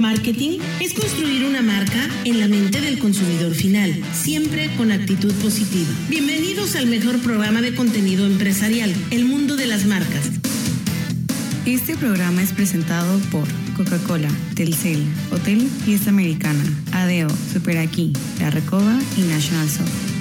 Marketing es construir una marca en la mente del consumidor final, siempre con actitud positiva. Bienvenidos al mejor programa de contenido empresarial, El Mundo de las Marcas. Este programa es presentado por Coca-Cola, Telcel, Hotel Fiesta Americana, Adeo, Super Aquí, La Recoba y National Soft.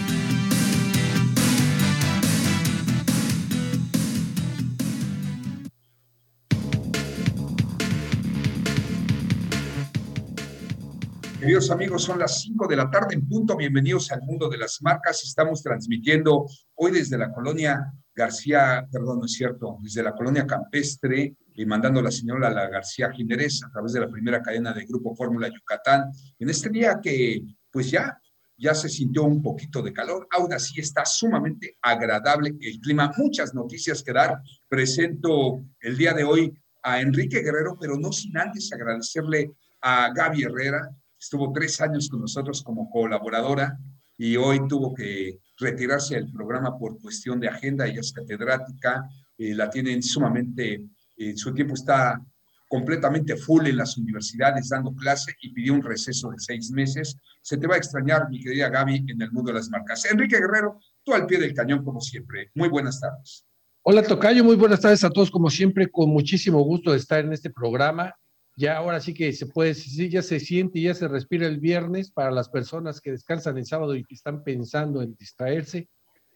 Queridos amigos, son las 5 de la tarde en punto. Bienvenidos al mundo de las marcas. Estamos transmitiendo hoy desde la colonia García, perdón, no es cierto, desde la colonia Campestre y mandando a la señora la García Jiménez a través de la primera cadena del Grupo Fórmula Yucatán. En este día que, pues ya, ya se sintió un poquito de calor, aún así está sumamente agradable el clima. Muchas noticias que dar. Presento el día de hoy a Enrique Guerrero, pero no sin antes agradecerle a Gaby Herrera, estuvo tres años con nosotros como colaboradora y hoy tuvo que retirarse del programa por cuestión de agenda. Ella es catedrática, eh, la tienen sumamente, eh, su tiempo está completamente full en las universidades dando clase y pidió un receso de seis meses. Se te va a extrañar, mi querida Gaby, en el mundo de las marcas. Enrique Guerrero, tú al pie del cañón como siempre. Muy buenas tardes. Hola Tocayo, muy buenas tardes a todos como siempre, con muchísimo gusto de estar en este programa ya ahora sí que se puede, ya se siente y ya se respira el viernes para las personas que descansan el sábado y que están pensando en distraerse.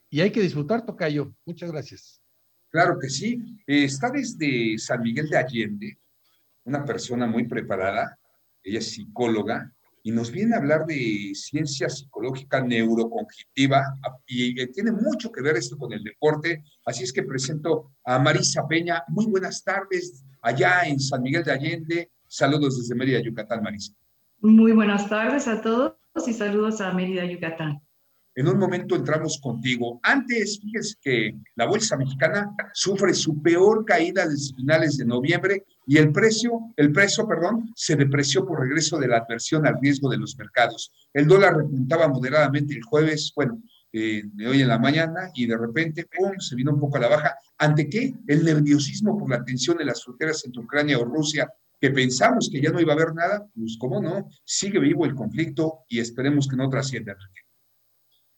Y hay que disfrutar, Tocayo. Muchas gracias. Claro que sí. Está desde San Miguel de Allende, una persona muy preparada, ella es psicóloga, y nos viene a hablar de ciencia psicológica neurocognitiva y tiene mucho que ver esto con el deporte. Así es que presento a Marisa Peña. Muy buenas tardes allá en San Miguel de Allende. Saludos desde Mérida, Yucatán, Marisa. Muy buenas tardes a todos y saludos a Mérida, Yucatán. En un momento entramos contigo. Antes, fíjense que la bolsa mexicana sufre su peor caída desde finales de noviembre y el precio, el precio, perdón, se depreció por regreso de la adversión al riesgo de los mercados. El dólar repuntaba moderadamente el jueves, bueno, de hoy en la mañana y de repente, ¡pum!, se vino un poco a la baja. ¿Ante qué? El nerviosismo por la tensión en las fronteras entre Ucrania o Rusia, que pensamos que ya no iba a haber nada, pues cómo no, sigue vivo el conflicto y esperemos que no trascienda.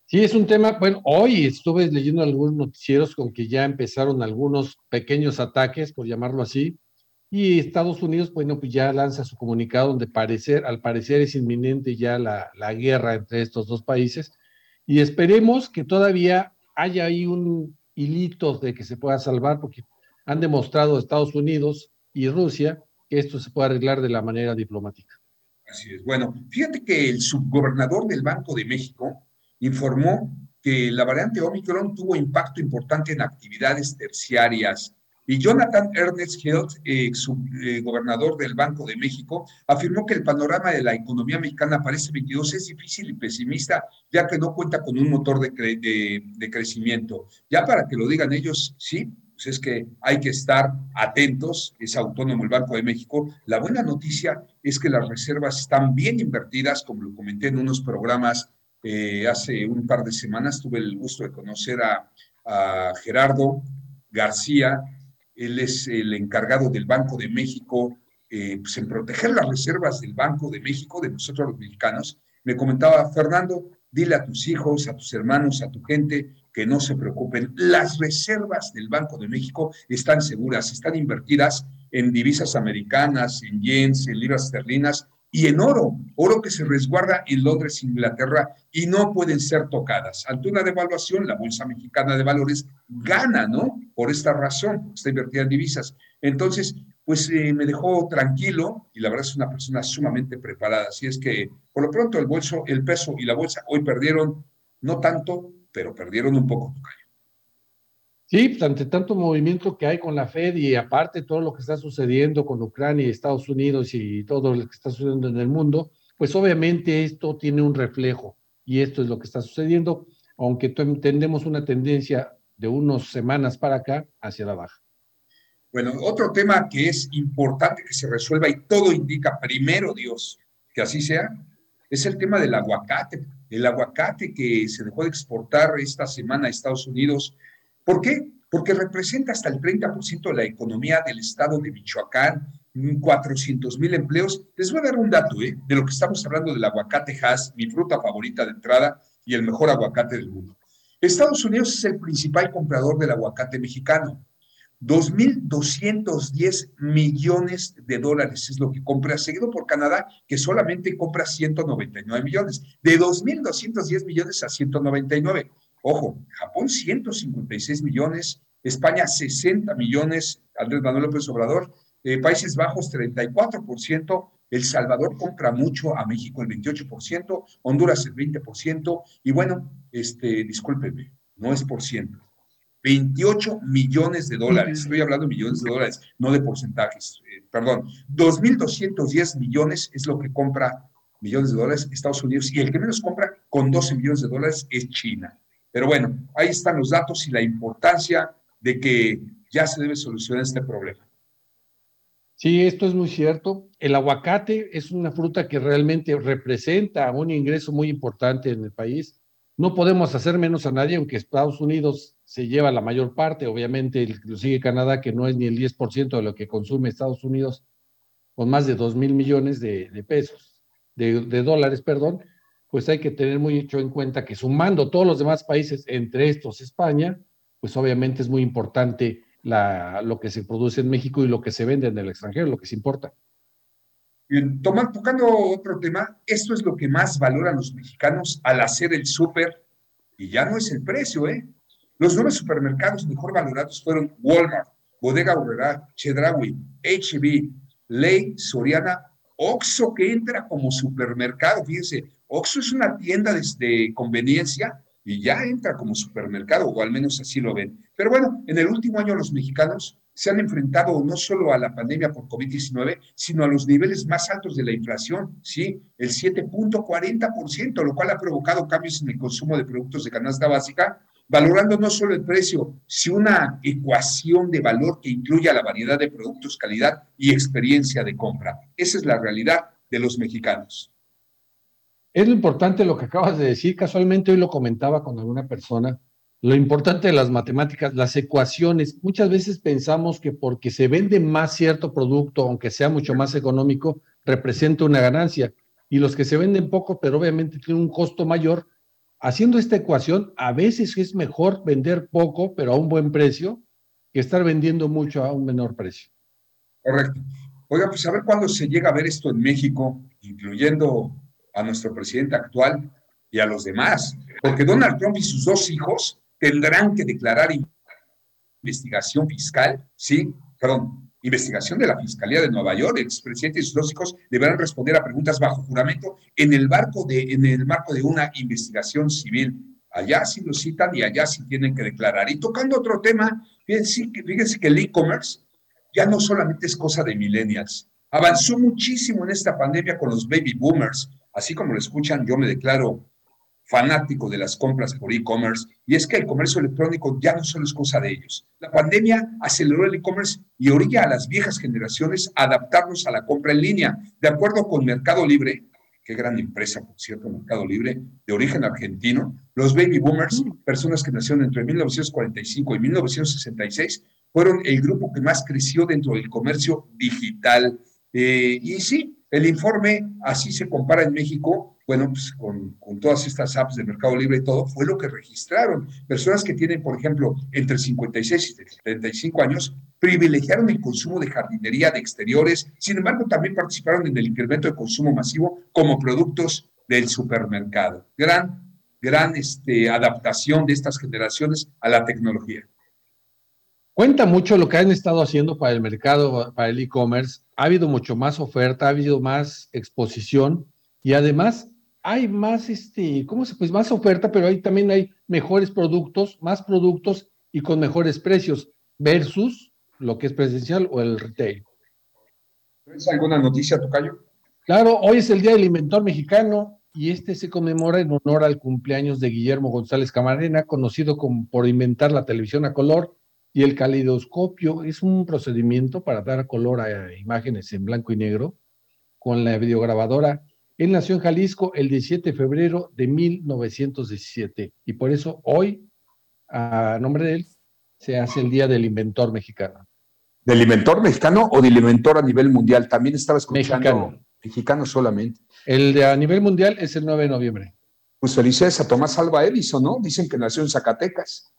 Sí, es un tema, bueno, hoy estuve leyendo algunos noticieros con que ya empezaron algunos pequeños ataques, por llamarlo así, y Estados Unidos, bueno, pues ya lanza su comunicado donde parecer, al parecer es inminente ya la, la guerra entre estos dos países, y esperemos que todavía haya ahí un hilito de que se pueda salvar, porque han demostrado Estados Unidos y Rusia que esto se puede arreglar de la manera diplomática. Así es. Bueno, fíjate que el subgobernador del Banco de México, informó que la variante Omicron tuvo impacto importante en actividades terciarias. Y Jonathan Ernest Hilt, ex eh, gobernador del Banco de México, afirmó que el panorama de la economía mexicana para este 22 es difícil y pesimista, ya que no cuenta con un motor de, crecimiento. Ya para que lo digan ellos, sí, pues es que hay que estar atentos, es autónomo el Banco de México. La buena noticia es que las reservas están bien invertidas, como lo comenté en unos programas eh, hace un par de semanas tuve el gusto de conocer a, Gerardo García. Él es el encargado del Banco de México, eh, pues en proteger las reservas del Banco de México, de nosotros los mexicanos. Me comentaba, Fernando, dile a tus hijos, a tus hermanos, a tu gente que no se preocupen. Las reservas del Banco de México están seguras, están invertidas en divisas americanas, en yens, en libras esterlinas, y en oro, oro que se resguarda en Londres, Inglaterra, y no pueden ser tocadas. Ante una devaluación, la Bolsa Mexicana de Valores gana, ¿no? Por esta razón, está invertida en divisas. Entonces, pues eh, me dejó tranquilo y la verdad es una persona sumamente preparada. Así es que, por lo pronto, el bolso, el peso y la bolsa hoy perdieron, no tanto, pero perdieron un poco, Sí, pues, ante tanto movimiento que hay con la Fed y aparte todo lo que está sucediendo con Ucrania y Estados Unidos y todo lo que está sucediendo en el mundo, pues obviamente esto tiene un reflejo y esto es lo que está sucediendo, aunque entendemos una tendencia de unas semanas para acá hacia la baja. Bueno, otro tema que es importante que se resuelva y todo indica primero Dios que así sea, es el tema del aguacate. El aguacate que se dejó de exportar esta semana a Estados Unidos ¿Por qué? Porque representa hasta el 30% de la economía del estado de Michoacán. 400 mil empleos. Les voy a dar un dato ¿eh? de lo que estamos hablando del aguacate Hass, mi fruta favorita de entrada y el mejor aguacate del mundo. Estados Unidos es el principal comprador del aguacate mexicano. 2.210 millones de dólares es lo que compra, seguido por Canadá, que solamente compra 199 millones. De 2.210 millones a 199. Ojo, Japón 156 millones, España 60 millones, Andrés Manuel López Obrador, eh, Países Bajos 34%, El Salvador compra mucho a México el 28%, Honduras el 20%, y bueno, este, discúlpenme, no es por ciento. 28 millones de dólares, estoy hablando de millones de dólares, no de porcentajes, eh, perdón, 2.210 millones es lo que compra millones de dólares Estados Unidos y el que menos compra con 12 millones de dólares es China. Pero bueno, ahí están los datos y la importancia de que ya se debe solucionar este problema. Sí, esto es muy cierto. El aguacate es una fruta que realmente representa un ingreso muy importante en el país. No podemos hacer menos a nadie, aunque Estados Unidos se lleva la mayor parte, obviamente lo sigue Canadá, que no es ni el 10% de lo que consume Estados Unidos, con más de 2 mil millones de, pesos, de, de, dólares, perdón, pues hay que tener mucho en cuenta que sumando todos los demás países, entre estos España, pues obviamente es muy importante lo que se produce en México y lo que se vende en el extranjero, lo que se importa. Bien, tocando otro tema, esto es lo que más valoran los mexicanos al hacer el súper, y ya no es el precio, ¿eh? Los nueve supermercados mejor valorados fueron Walmart, Bodega Aurrera, Chedraui, HB, Ley, Soriana, Oxxo, que entra como supermercado, fíjense, Oxxo es una tienda de, conveniencia y ya entra como supermercado, o al menos así lo ven. Pero bueno, en el último año los mexicanos se han enfrentado no solo a la pandemia por COVID-19, sino a los niveles más altos de la inflación, ¿sí? El 7.40%, lo cual ha provocado cambios en el consumo de productos de canasta básica, valorando no solo el precio, sino una ecuación de valor que incluya la variedad de productos, calidad y experiencia de compra. Esa es la realidad de los mexicanos. Es lo importante lo que acabas de decir, casualmente hoy lo comentaba con alguna persona, lo importante de las matemáticas, las ecuaciones. Muchas veces pensamos que porque se vende más cierto producto, aunque sea mucho más económico, representa una ganancia. Y los que se venden poco, pero obviamente tienen un costo mayor, haciendo esta ecuación, a veces es mejor vender poco, pero a un buen precio, que estar vendiendo mucho a un menor precio. Correcto. Oiga, pues a ver cuándo se llega a ver esto en México, incluyendo a nuestro presidente actual y a los demás, porque Donald Trump y sus dos hijos tendrán que declarar investigación fiscal, sí, perdón, investigación de la Fiscalía de Nueva York, el expresidente y sus dos hijos deberán responder a preguntas bajo juramento en el, marco de, una investigación civil. Allá sí lo citan y allá sí tienen que declarar. Y tocando otro tema, fíjense, fíjense que el e-commerce ya no solamente es cosa de millennials, avanzó muchísimo en esta pandemia con los baby boomers, Así como lo escuchan, yo me declaro fanático de las compras por e-commerce y es que el comercio electrónico ya no solo es cosa de ellos. La pandemia aceleró el e-commerce y orilla a las viejas generaciones a adaptarnos a la compra en línea. De acuerdo con Mercado Libre, qué gran empresa, por cierto, Mercado Libre, de origen argentino, los baby boomers, personas que nacieron entre 1945 y 1966, fueron el grupo que más creció dentro del comercio digital. Eh, y sí, el informe, así se compara en México, bueno, pues con, todas estas apps de Mercado Libre y todo, fue lo que registraron. Personas que tienen, por ejemplo, entre 56 y 75 años, privilegiaron el consumo de jardinería de exteriores, sin embargo, también participaron en el incremento de consumo masivo como productos del supermercado. Gran, gran este, adaptación de estas generaciones a la tecnología. Cuenta mucho lo que han estado haciendo para el mercado, para el e-commerce. Ha habido mucho más oferta, ha habido más exposición y además hay más, este, ¿cómo se pues más oferta, pero ahí también hay mejores productos, más productos y con mejores precios versus lo que es presencial o el retail. ¿Tienes alguna noticia, Tocayo? Claro, hoy es el Día del Inventor Mexicano y este se conmemora en honor al cumpleaños de Guillermo González Camarena, conocido como por inventar la televisión a color y el caleidoscopio es un procedimiento para dar color a imágenes en blanco y negro con la videograbadora. Él nació en Jalisco el 17 de febrero de 1917 y por eso hoy, a nombre de él, se hace el Día del Inventor Mexicano. ¿Del inventor mexicano o del inventor a nivel mundial? También estaba escuchando. Mexicano. Mexicano solamente. El de a nivel mundial es el 9 de noviembre. Pues felicidades a Tomás Alba Edison, ¿no? Dicen que nació en Zacatecas.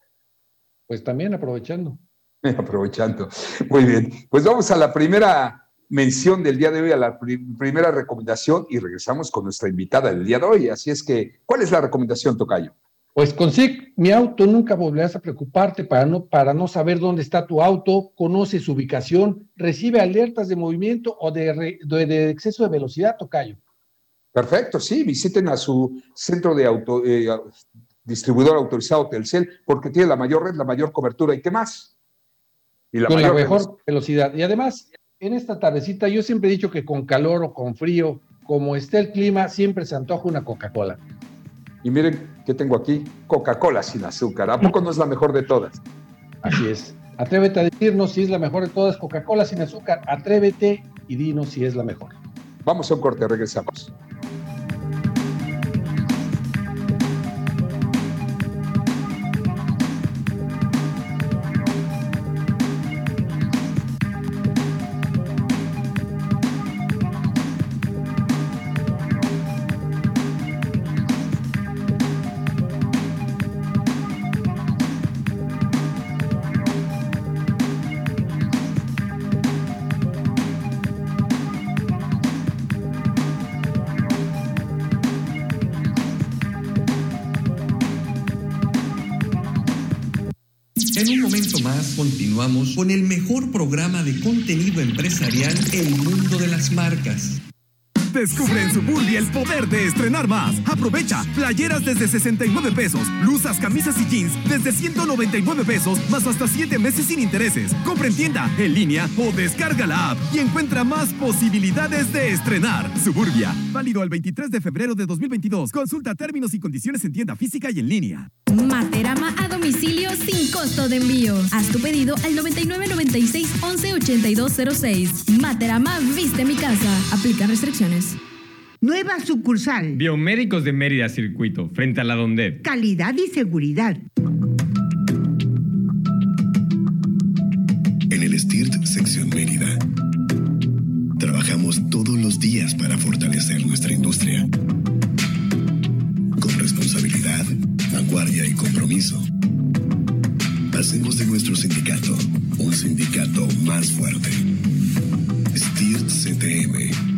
Pues también aprovechando. Aprovechando. Muy bien. Pues vamos a la primera mención del día de hoy, a la primera recomendación y regresamos con nuestra invitada del día de hoy. Así es que, ¿cuál es la recomendación, Tocayo? Pues con SIC, mi auto nunca volverás a preocuparte para no, para no saber dónde está tu auto, conoce su ubicación, recibe alertas de movimiento o de, de, exceso de velocidad, Tocayo. Perfecto, sí, visiten a su centro de auto, eh, distribuidor autorizado Telcel porque tiene la mayor red, la mayor cobertura y qué más. Y la con la mejor velocidad. Y además, en esta tardecita, yo siempre he dicho que con calor o con frío, como esté el clima, siempre se antoja una Coca-Cola. Y miren qué tengo aquí, Coca-Cola sin azúcar. ¿A poco no es la mejor de todas? Así es. Atrévete a decirnos si es la mejor de todas, Coca-Cola sin azúcar. Atrévete y dinos si es la mejor. Vamos a un corte, regresamos. De contenido empresarial El Mundo de las Marcas. Descubre en Suburbia el poder de estrenar más. Aprovecha playeras desde 69 pesos, blusas, camisas y jeans desde 199 pesos, más hasta 7 meses sin intereses. Compra en tienda, en línea o descarga la app y encuentra más posibilidades de estrenar. Suburbia, válido al 23 de febrero de 2022. Consulta términos y condiciones en tienda física y en línea. Materama a domicilio sin costo de envío. Haz tu pedido al 9996 118206. Materama viste mi casa. Aplica restricciones. Nueva sucursal. Biomédicos de Mérida Circuito, frente a la Donde. Calidad y seguridad. En el STIRT Sección Mérida. Trabajamos todos los días para fortalecer nuestra industria. Con responsabilidad, vanguardia y compromiso. Hacemos de nuestro sindicato un sindicato más fuerte. STIRT CTM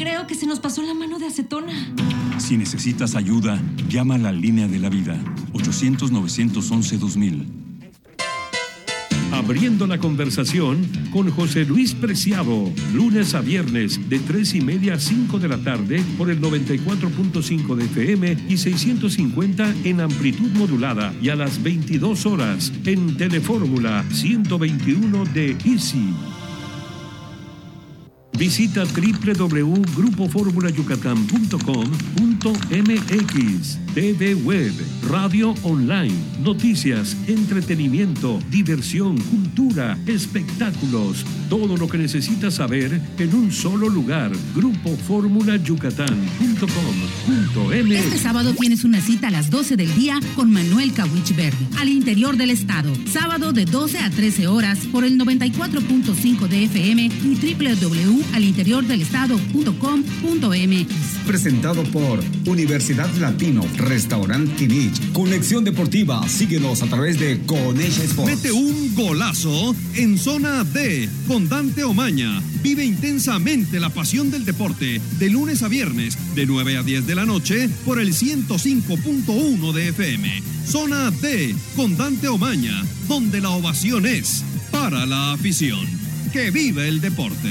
Creo que se nos pasó la mano de acetona. Si necesitas ayuda, llama a la línea de la vida. 800-911-2000. Abriendo la conversación con José Luis Preciado, lunes a viernes de 3 y media a 5 de la tarde por el 94.5 de FM y 650 en amplitud modulada y a las 22 horas en Telefórmula 121 de Easy. Visita www.grupoformulayucatán.com.mx TV Web, radio online, noticias, entretenimiento, diversión, cultura, espectáculos, todo lo que necesitas saber en un solo lugar. Grupo Yucatán.com.mx Este sábado tienes una cita a las 12 del día con Manuel Kawich Verde, al interior del estado. Sábado de 12 a 13 horas por el 94.5 de FM y www.alinteriordelestado.com.mx. Presentado por Universidad Latino Restaurant Kinich. Conexión Deportiva. Síguenos a través de Conexa Sports. Mete un golazo en zona D con Dante Omaña. Vive intensamente la pasión del deporte de lunes a viernes de 9 a 10 de la noche por el 105.1 de FM. Zona D con Dante Omaña, donde la ovación es para la afición. Que vive el deporte.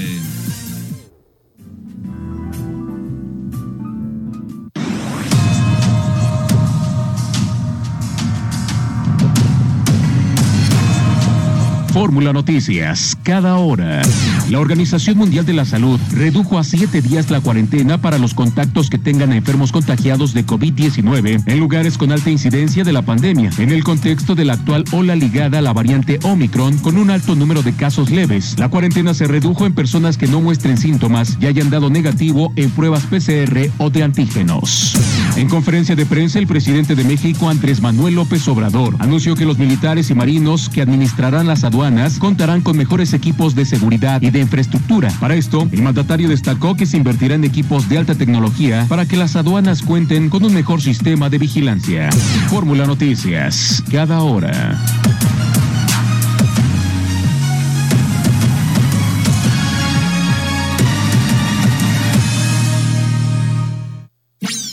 Fórmula Noticias, cada hora. La Organización Mundial de la Salud redujo a siete días la cuarentena para los contactos que tengan a enfermos contagiados de COVID-19 en lugares con alta incidencia de la pandemia, en el contexto de la actual ola ligada a la variante Omicron con un alto número de casos leves. La cuarentena se redujo en personas que no muestren síntomas y hayan dado negativo en pruebas PCR o de antígenos. En conferencia de prensa, el presidente de México, Andrés Manuel López Obrador, anunció que los militares y marinos que administrarán las aduanas contarán con mejores equipos de seguridad y de infraestructura. Para esto, el mandatario destacó que se invertirá en equipos de alta tecnología para que las aduanas cuenten con un mejor sistema de vigilancia. Fórmula Noticias, cada hora.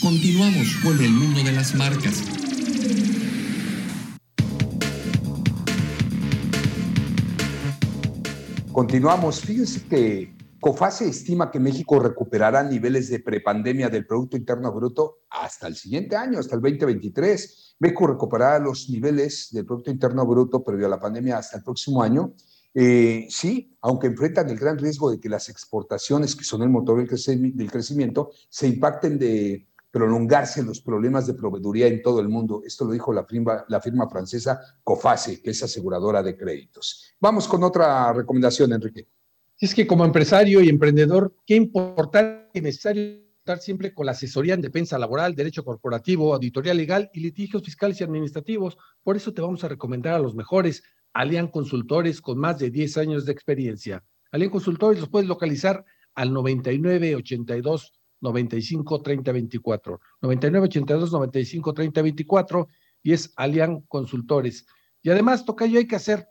Continuamos con el mundo de las marcas. Continuamos. Fíjense que COFASE estima que México recuperará niveles de prepandemia del Producto Interno Bruto hasta el siguiente año, hasta el 2023. México recuperará los niveles del Producto Interno Bruto previo a la pandemia hasta el próximo año. Eh, sí, aunque enfrentan el gran riesgo de que las exportaciones, que son el motor del crecimiento, se impacten de prolongarse los problemas de proveeduría en todo el mundo. Esto lo dijo la firma, la firma francesa Cofase, que es aseguradora de créditos. Vamos con otra recomendación, Enrique. Es que como empresario y emprendedor, qué importante y necesario estar siempre con la asesoría en defensa laboral, derecho corporativo, auditoría legal y litigios fiscales y administrativos. Por eso te vamos a recomendar a los mejores Alian Consultores con más de 10 años de experiencia. Alian Consultores los puedes localizar al 9982 95 30 24. 99 82 95 30 24 y es Alian Consultores. Y además, Tocayo, hay que hacer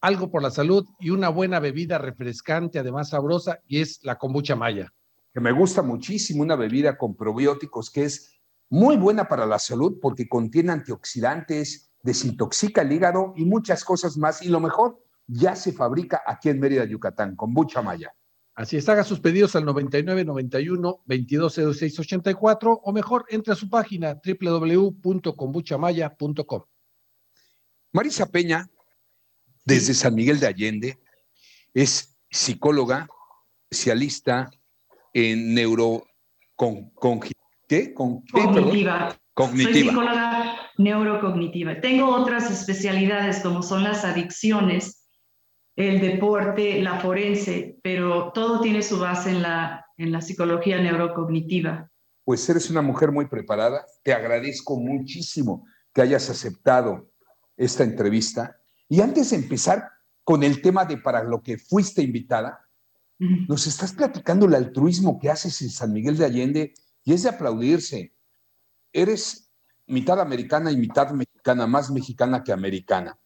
algo por la salud y una buena bebida refrescante, además sabrosa, y es la kombucha maya. Que me gusta muchísimo, una bebida con probióticos que es muy buena para la salud porque contiene antioxidantes, desintoxica el hígado y muchas cosas más. Y lo mejor, ya se fabrica aquí en Mérida, Yucatán, kombucha maya. Así es, haga sus pedidos al 9991 220684 o mejor, entre a su página www.combuchamaya.com. Marisa Peña, desde San Miguel de Allende, es psicóloga, especialista en neuro... Con, ¿qué? ¿Con Cognitiva. Cognitiva. Soy psicóloga neurocognitiva. Tengo otras especialidades como son las adicciones el deporte, la forense, pero todo tiene su base en la, en la psicología neurocognitiva. Pues eres una mujer muy preparada. Te agradezco muchísimo que hayas aceptado esta entrevista. Y antes de empezar con el tema de para lo que fuiste invitada, nos estás platicando el altruismo que haces en San Miguel de Allende y es de aplaudirse. Eres mitad americana y mitad mexicana, más mexicana que americana.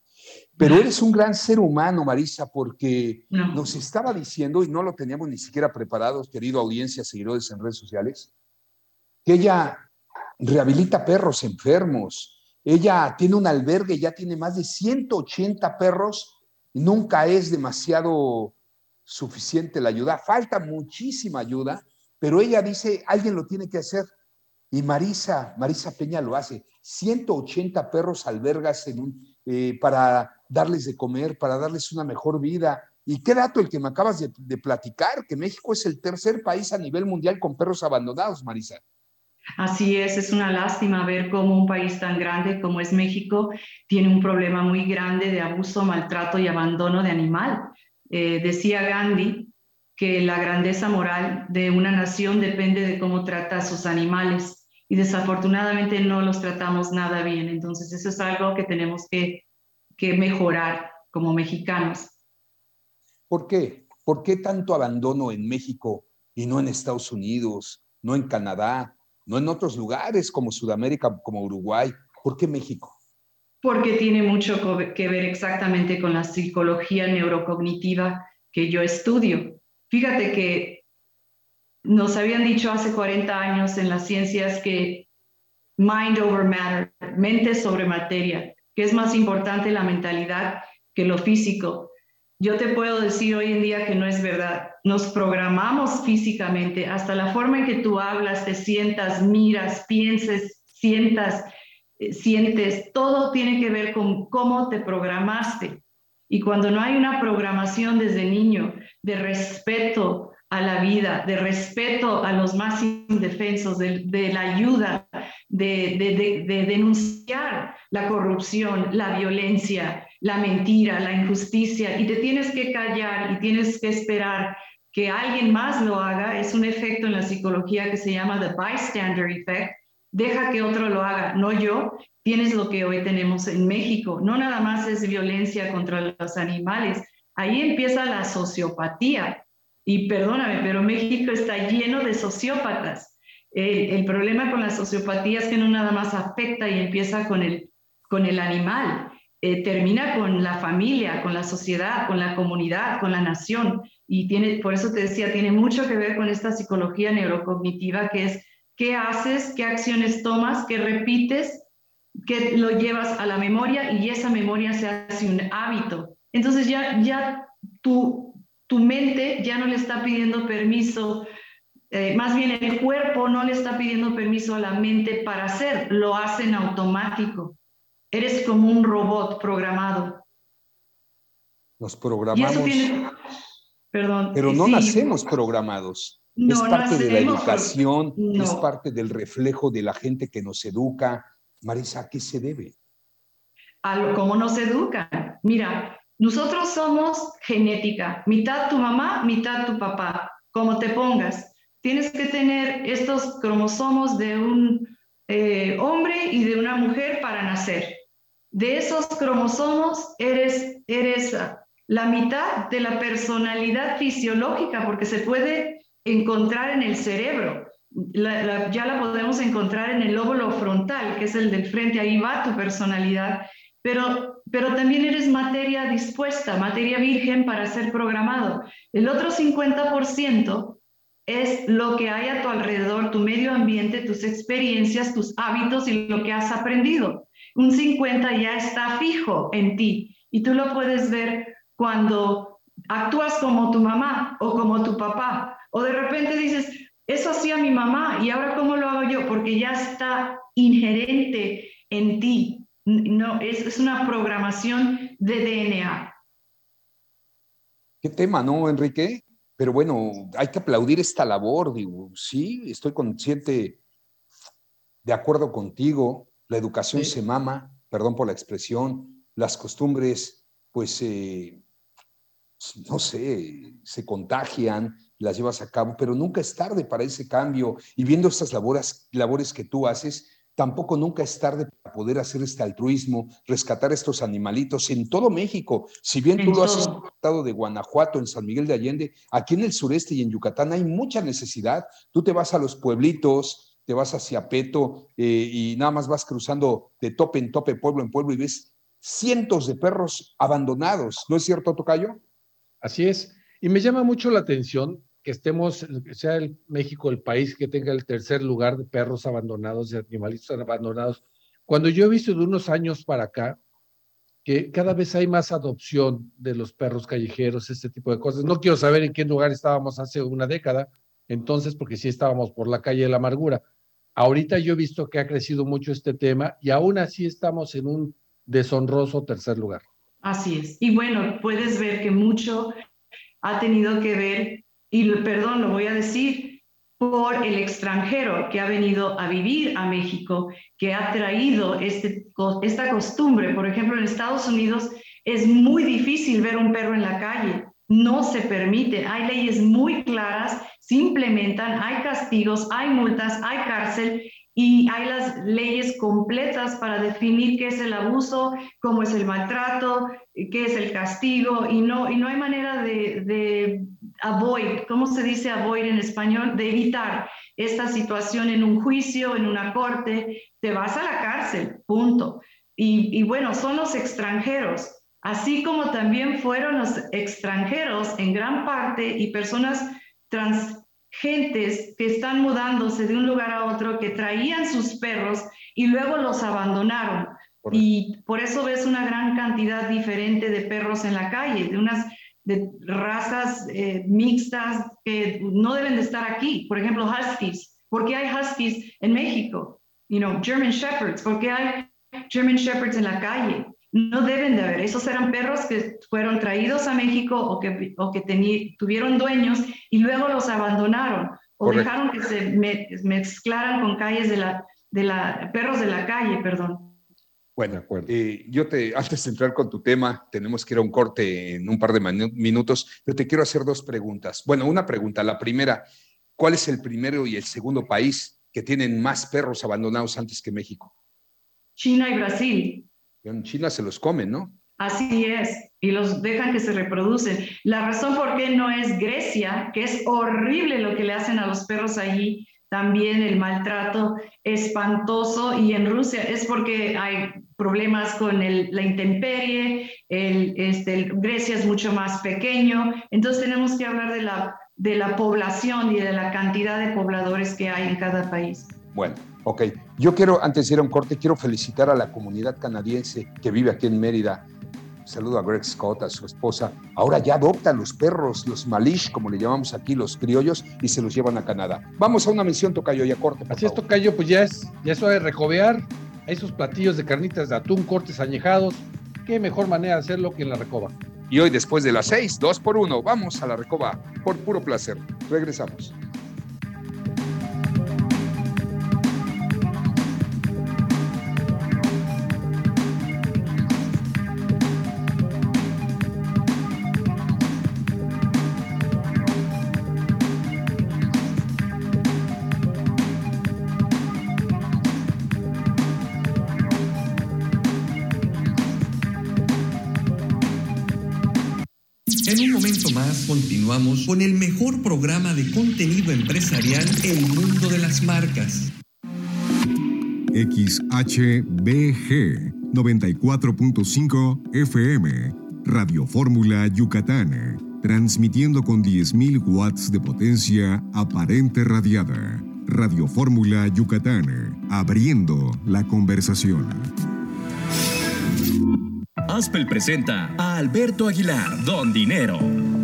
Pero eres un gran ser humano, Marisa, porque nos estaba diciendo, y no lo teníamos ni siquiera preparados, querido audiencia, seguidores en redes sociales, que ella rehabilita perros enfermos. Ella tiene un albergue, ya tiene más de 180 perros, y nunca es demasiado suficiente la ayuda. Falta muchísima ayuda, pero ella dice, alguien lo tiene que hacer. Y Marisa, Marisa Peña lo hace. 180 perros albergas en un, eh, para darles de comer, para darles una mejor vida. Y qué dato el que me acabas de, platicar, que México es el tercer país a nivel mundial con perros abandonados, Marisa. Así es, es una lástima ver cómo un país tan grande como es México tiene un problema muy grande de abuso, maltrato y abandono de animal. Eh, decía Gandhi que la grandeza moral de una nación depende de cómo trata a sus animales y desafortunadamente no los tratamos nada bien. Entonces eso es algo que tenemos que, que mejorar como mexicanos. ¿Por qué? ¿Por qué tanto abandono en México y no en Estados Unidos, no en Canadá, no en otros lugares como Sudamérica, como Uruguay? ¿Por qué México? Porque tiene mucho que ver exactamente con la psicología neurocognitiva que yo estudio. Fíjate que nos habían dicho hace 40 años en las ciencias que mind over matter, mente sobre materia, que es más importante la mentalidad que lo físico. Yo te puedo decir hoy en día que no es verdad. Nos programamos físicamente, hasta la forma en que tú hablas, te sientas, miras, pienses, sientas, eh, sientes, todo tiene que ver con cómo te programaste. Y cuando no hay una programación desde niño de respeto a la vida, de respeto a los más indefensos, de, la ayuda, de, de, denunciar la corrupción, la violencia, la mentira, la injusticia, y te tienes que callar y tienes que esperar que alguien más lo haga, es un efecto en la psicología que se llama the bystander effect, deja que otro lo haga, no yo, tienes lo que hoy tenemos en México. No nada más es violencia contra los animales, ahí empieza la sociopatía. Y perdóname, pero México está lleno de sociópatas. El, problema con la sociopatía es que no nada más afecta y empieza con el, con el animal, eh, termina con la familia, con la sociedad, con la comunidad, con la nación. Y tiene, por eso te decía, tiene mucho que ver con esta psicología neurocognitiva que es qué haces, qué acciones tomas, qué repites, qué lo llevas a la memoria y esa memoria se hace un hábito. Entonces ya, ya tu, tu mente ya no le está pidiendo permiso, eh, más bien el cuerpo no le está pidiendo permiso a la mente para hacer, lo hace en automático. Eres como un robot programado. Nos programamos. Perdón. Pero no nacemos programados es parte de la educación, es parte del reflejo de la gente que nos educa. Marisa, ¿a qué se debe? A cómo nos educan. Mira, nosotros somos genética, mitad tu mamá, mitad tu papá, como te pongas. Tienes que tener estos cromosomos de un eh, hombre y de una mujer para nacer. De esos cromosomos eres, eres la mitad de la personalidad fisiológica, porque se puede encontrar en el cerebro. ya la podemos encontrar en el lóbulo frontal, que es el del frente, ahí va tu personalidad, pero, pero también eres materia dispuesta, materia virgen para ser programado. El otro 50% es lo que hay a tu alrededor, tu medio ambiente, tus experiencias, tus hábitos y lo que has aprendido. Un 50 ya está fijo en ti y tú lo puedes ver cuando actúas como tu mamá o como tu papá o de repente dices, eso hacía mi mamá y ahora cómo lo hago yo, porque ya está inherente en ti. No, es, es una programación de DNA. Qué tema, ¿no, Enrique? Pero bueno, hay que aplaudir esta labor, digo, sí, estoy consciente, de acuerdo contigo, la educación se mama, perdón por la expresión, las costumbres, pues, eh, no sé, se contagian, las llevas a cabo, pero nunca es tarde para ese cambio. Y viendo estas labores, labores que tú haces, tampoco nunca es tarde para poder hacer este altruismo, rescatar estos animalitos en todo México. Si bien tú lo has estado de Guanajuato, en San Miguel de Allende, aquí en el sureste y en Yucatán hay mucha necesidad. Tú te vas a los pueblitos, te vas hacia Peto eh, y nada más vas cruzando de tope en tope, pueblo en pueblo y ves cientos de perros abandonados. ¿No es cierto, Tocayo? Así es. Y me llama mucho la atención que estemos, sea el México el país que tenga el tercer lugar de perros abandonados, de animalitos abandonados. Cuando yo he visto de unos años para acá que cada vez hay más adopción de los perros callejeros, este tipo de cosas. No quiero saber en qué lugar estábamos hace una década, entonces, porque sí estábamos por la calle de la amargura. Ahorita yo he visto que ha crecido mucho este tema y aún así estamos en un deshonroso tercer lugar. Así es. Y bueno, puedes ver que mucho ha tenido que ver, y perdón, lo voy a decir, por el extranjero que ha venido a vivir a México, que ha traído este, esta costumbre. Por ejemplo, en Estados Unidos es muy difícil ver un perro en la calle, no se permite, hay leyes muy claras, se implementan, hay castigos, hay multas, hay cárcel y hay las leyes completas para definir qué es el abuso, cómo es el maltrato, qué es el castigo, y no, y no hay manera de, de avoid, ¿cómo se dice avoid en español? De evitar esta situación en un juicio, en una corte, te vas a la cárcel, punto. Y, y bueno, son los extranjeros, así como también fueron los extranjeros en gran parte y personas trans gentes que están mudándose de un lugar a otro, que traían sus perros y luego los abandonaron. Y por eso ves una gran cantidad diferente de perros en la calle, de unas de razas eh, mixtas que no deben de estar aquí. Por ejemplo, huskies. ¿Por qué hay huskies en México? You know, German shepherds. ¿Por qué hay German shepherds en la calle? no deben de haber. Esos eran perros que fueron traídos a México o que, o que tuvieron dueños y luego los abandonaron o dejaron que se mezclaran con calles de la, de la, perros de la calle, perdón. Bueno, acuerdo. Eh, yo te, antes de entrar con tu tema, tenemos que ir a un corte en un par de minutos, pero te quiero hacer dos preguntas. Bueno, una pregunta. La primera, ¿cuál es el primero y el segundo país que tienen más perros abandonados antes que México? China y Brasil. En China se los comen, ¿no? Así es, y los dejan que se reproducen. La razón por qué no es Grecia, que es horrible lo que le hacen a los perros allí, también el maltrato espantoso, y en Rusia es porque hay problemas con la intemperie, el, este, Grecia es mucho más pequeño, entonces tenemos que hablar de la, de la población y de la cantidad de pobladores que hay en cada país. Bueno, ok. Yo quiero, antes de ir a un corte, quiero felicitar a la comunidad canadiense que vive aquí en Mérida. saludo a Greg Scott, a su esposa. Ahora ya adoptan los perros, los malish, como le llamamos aquí, los criollos, y se los llevan a Canadá. Vamos a una misión, Tocayo, y a corte. Así es, Tocayo, pues ya es, ya es hora de recobear esos platillos de carnitas de atún, cortes añejados. Qué mejor manera de hacerlo que en la recoba. Y hoy, después de las seis, dos por uno, vamos a la recoba por puro placer. Regresamos. Continuamos con el mejor programa de contenido empresarial El Mundo de las Marcas. XHBG 94.5 FM Radio Fórmula Yucatán, transmitiendo con 10.000 watts de potencia aparente radiada. Radio Fórmula Yucatán, abriendo la conversación. Aspel presenta a Alberto Aguilar, Don Dinero.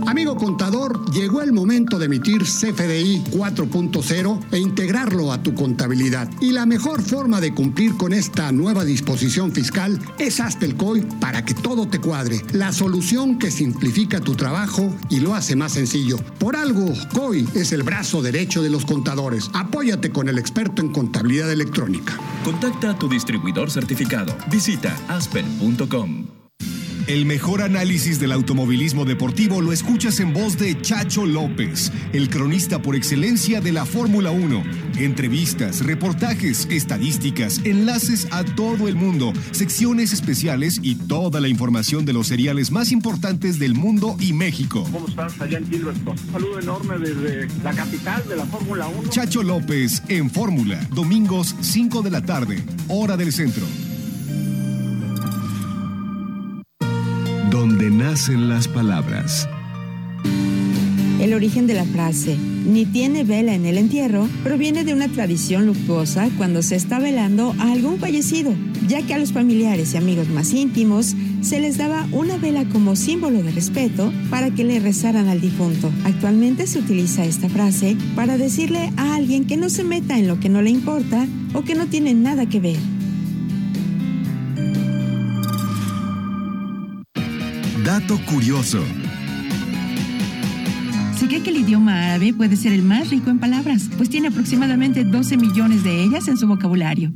Amigo contador, llegó el momento de emitir CFDI 4.0 e integrarlo a tu contabilidad. Y la mejor forma de cumplir con esta nueva disposición fiscal es COI para que todo te cuadre. La solución que simplifica tu trabajo y lo hace más sencillo. Por algo, COI es el brazo derecho de los contadores. Apóyate con el experto en contabilidad electrónica. Contacta a tu distribuidor certificado. Visita aspel.com. El mejor análisis del automovilismo deportivo lo escuchas en voz de Chacho López, el cronista por excelencia de la Fórmula 1. Entrevistas, reportajes, estadísticas, enlaces a todo el mundo, secciones especiales y toda la información de los seriales más importantes del mundo y México. ¿Cómo estás allá en? Un saludo enorme desde la capital de la Fórmula 1. Chacho López en Fórmula, domingos 5 de la tarde, hora del centro. Donde nacen las palabras. El origen de la frase ni tiene vela en el entierro proviene de una tradición luctuosa cuando se está velando a algún fallecido, ya que a los familiares y amigos más íntimos se les daba una vela como símbolo de respeto para que le rezaran al difunto. Actualmente se utiliza esta frase para decirle a alguien que no se meta en lo que no le importa o que no tiene nada que ver. Dato curioso. Se cree que el idioma árabe puede ser el más rico en palabras, pues tiene aproximadamente 12 millones de ellas en su vocabulario.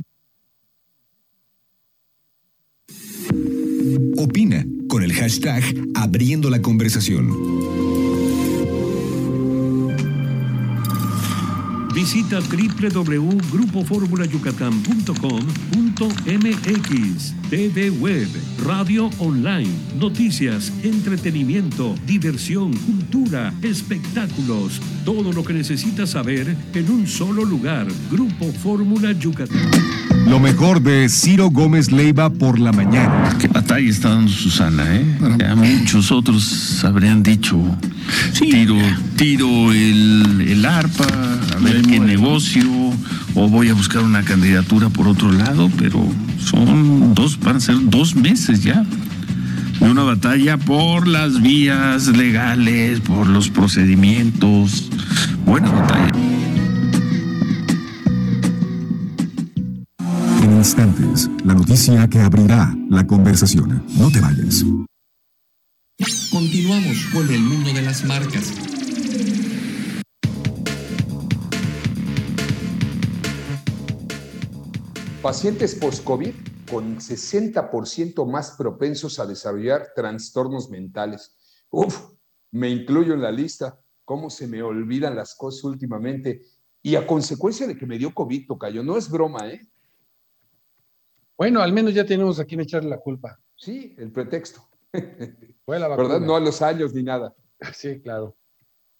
Opina con el hashtag Abriendo la conversación. Visita www.grupoformulayucatán.com.mx TV Web, radio online, noticias, entretenimiento, diversión, cultura, espectáculos, todo lo que necesitas saber en un solo lugar. Grupo Fórmula Yucatán. Lo mejor de Ciro Gómez Leiva por la mañana. Qué batalla está dando Susana, ¿eh? Ya muchos otros habrían dicho, tiro, tiro el, el arpa, a ver qué negocio, o voy a buscar una candidatura por otro lado, pero son dos, van a ser dos meses ya de una batalla por las vías legales, por los procedimientos. Buena batalla. instantes, la noticia que abrirá la conversación. No te vayas. Continuamos con el mundo de las marcas. Pacientes post-COVID con 60% más propensos a desarrollar trastornos mentales. Uf, me incluyo en la lista. ¿Cómo se me olvidan las cosas últimamente? Y a consecuencia de que me dio COVID, Tocayo, no es broma, ¿eh? Bueno, al menos ya tenemos a quien echarle la culpa. Sí, el pretexto. Fue la ¿Verdad? No a los años ni nada. Sí, claro.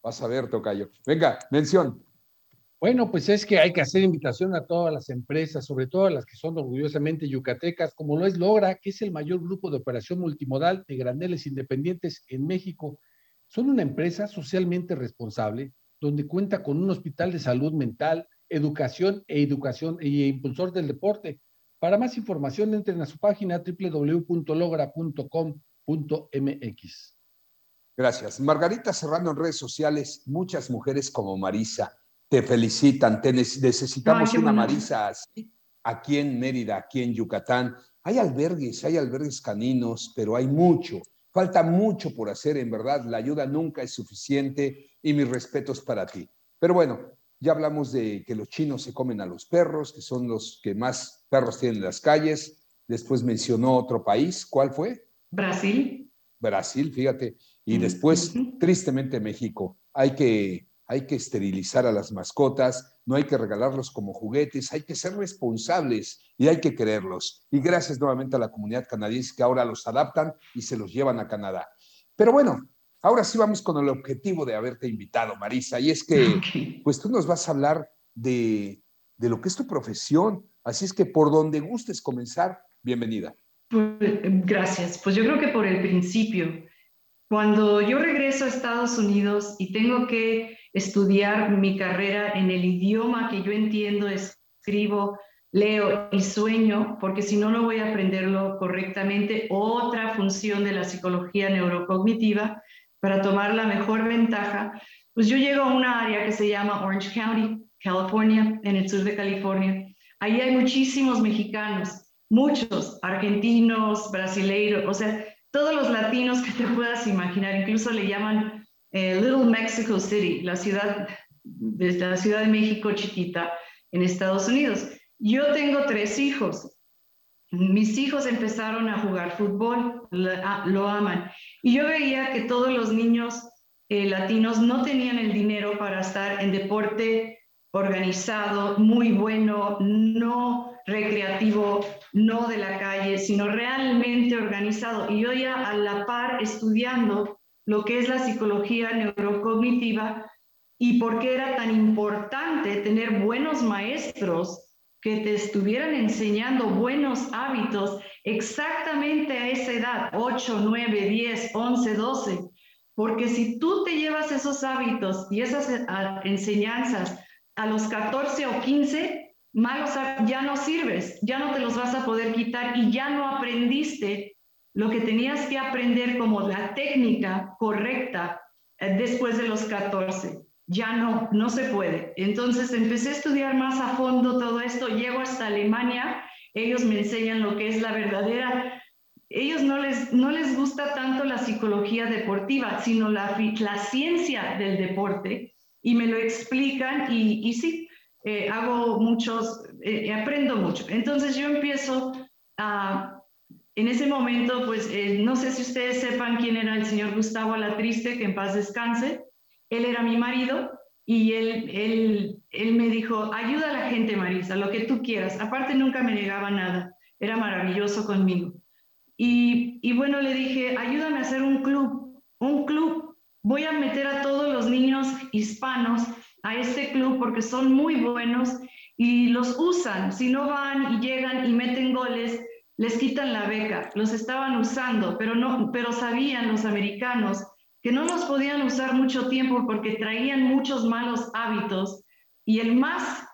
Vas a ver, Tocayo. Venga, mención. Bueno, pues es que hay que hacer invitación a todas las empresas, sobre todo a las que son orgullosamente yucatecas, como lo es Logra, que es el mayor grupo de operación multimodal de graneles independientes en México. Son una empresa socialmente responsable, donde cuenta con un hospital de salud mental, educación e educación e impulsor del deporte. Para más información, entren a su página www.logra.com.mx. Gracias. Margarita Serrano en redes sociales, muchas mujeres como Marisa te felicitan, te necesitamos una Marisa así aquí en Mérida, aquí en Yucatán. Hay albergues, hay albergues caninos, pero hay mucho, falta mucho por hacer, en verdad, la ayuda nunca es suficiente y mis respetos para ti. Pero bueno, ya hablamos de que los chinos se comen a los perros, que son los que más perros tienen en las calles. Después mencionó otro país, ¿cuál fue? Brasil. Brasil, fíjate. Y después, tristemente, México. Hay que hay que esterilizar a las mascotas, no hay que regalarlos como juguetes, hay que ser responsables y hay que quererlos. Y gracias nuevamente a la comunidad canadiense que ahora los adaptan y se los llevan a Canadá. Pero bueno, ahora sí vamos con el objetivo de haberte invitado, Marisa, y es que pues tú nos vas a hablar de, de lo que es tu profesión, así es que por donde gustes comenzar, bienvenida. Gracias, pues yo creo que por el principio. Cuando yo regreso a Estados Unidos y tengo que estudiar mi carrera en el idioma que yo entiendo, escribo, leo y sueño, porque si no, no voy a aprenderlo correctamente. Otra función de la psicología neurocognitiva para tomar la mejor ventaja, pues yo llego a una área que se llama Orange County, California, en el sur de California. Ahí hay muchísimos mexicanos, muchos argentinos, brasileiros, o sea, todos los latinos que te puedas imaginar, incluso le llaman eh, Little Mexico City, la ciudad, desde la Ciudad de México chiquita en Estados Unidos. Yo tengo tres hijos. Mis hijos empezaron a jugar fútbol, lo aman. Y yo veía que todos los niños eh, latinos no tenían el dinero para estar en deporte organizado, muy bueno, no recreativo, no de la calle, sino realmente organizado. Y yo ya a la par estudiando lo que es la psicología neurocognitiva y por qué era tan importante tener buenos maestros que te estuvieran enseñando buenos hábitos exactamente a esa edad, 8, 9, 10, 11, 12. Porque si tú te llevas esos hábitos y esas eh, enseñanzas a los 14 o 15, malos ya no sirves, ya no te los vas a poder quitar y ya no aprendiste lo que tenías que aprender como la técnica correcta eh, después de los 14. Ya no, no se puede. Entonces empecé a estudiar más a fondo todo esto, llego hasta Alemania, ellos me enseñan lo que es la verdadera, ellos no les, no les gusta tanto la psicología deportiva, sino la, la ciencia del deporte, y me lo explican y, y sí, eh, hago muchos, eh, aprendo mucho. Entonces yo empiezo a en ese momento, pues eh, no sé si ustedes sepan quién era el señor Gustavo Alatriste, que en paz descanse. Él era mi marido y él, él, él me dijo, ayuda a la gente, Marisa, lo que tú quieras. Aparte, nunca me negaba nada. Era maravilloso conmigo. Y, y bueno, le dije, ayúdame a hacer un club, un club. Voy a meter a todos los niños hispanos a este club porque son muy buenos y los usan. Si no van y llegan y meten goles, les quitan la beca, los estaban usando, pero, no, pero sabían los americanos que no los podían usar mucho tiempo porque traían muchos malos hábitos y el más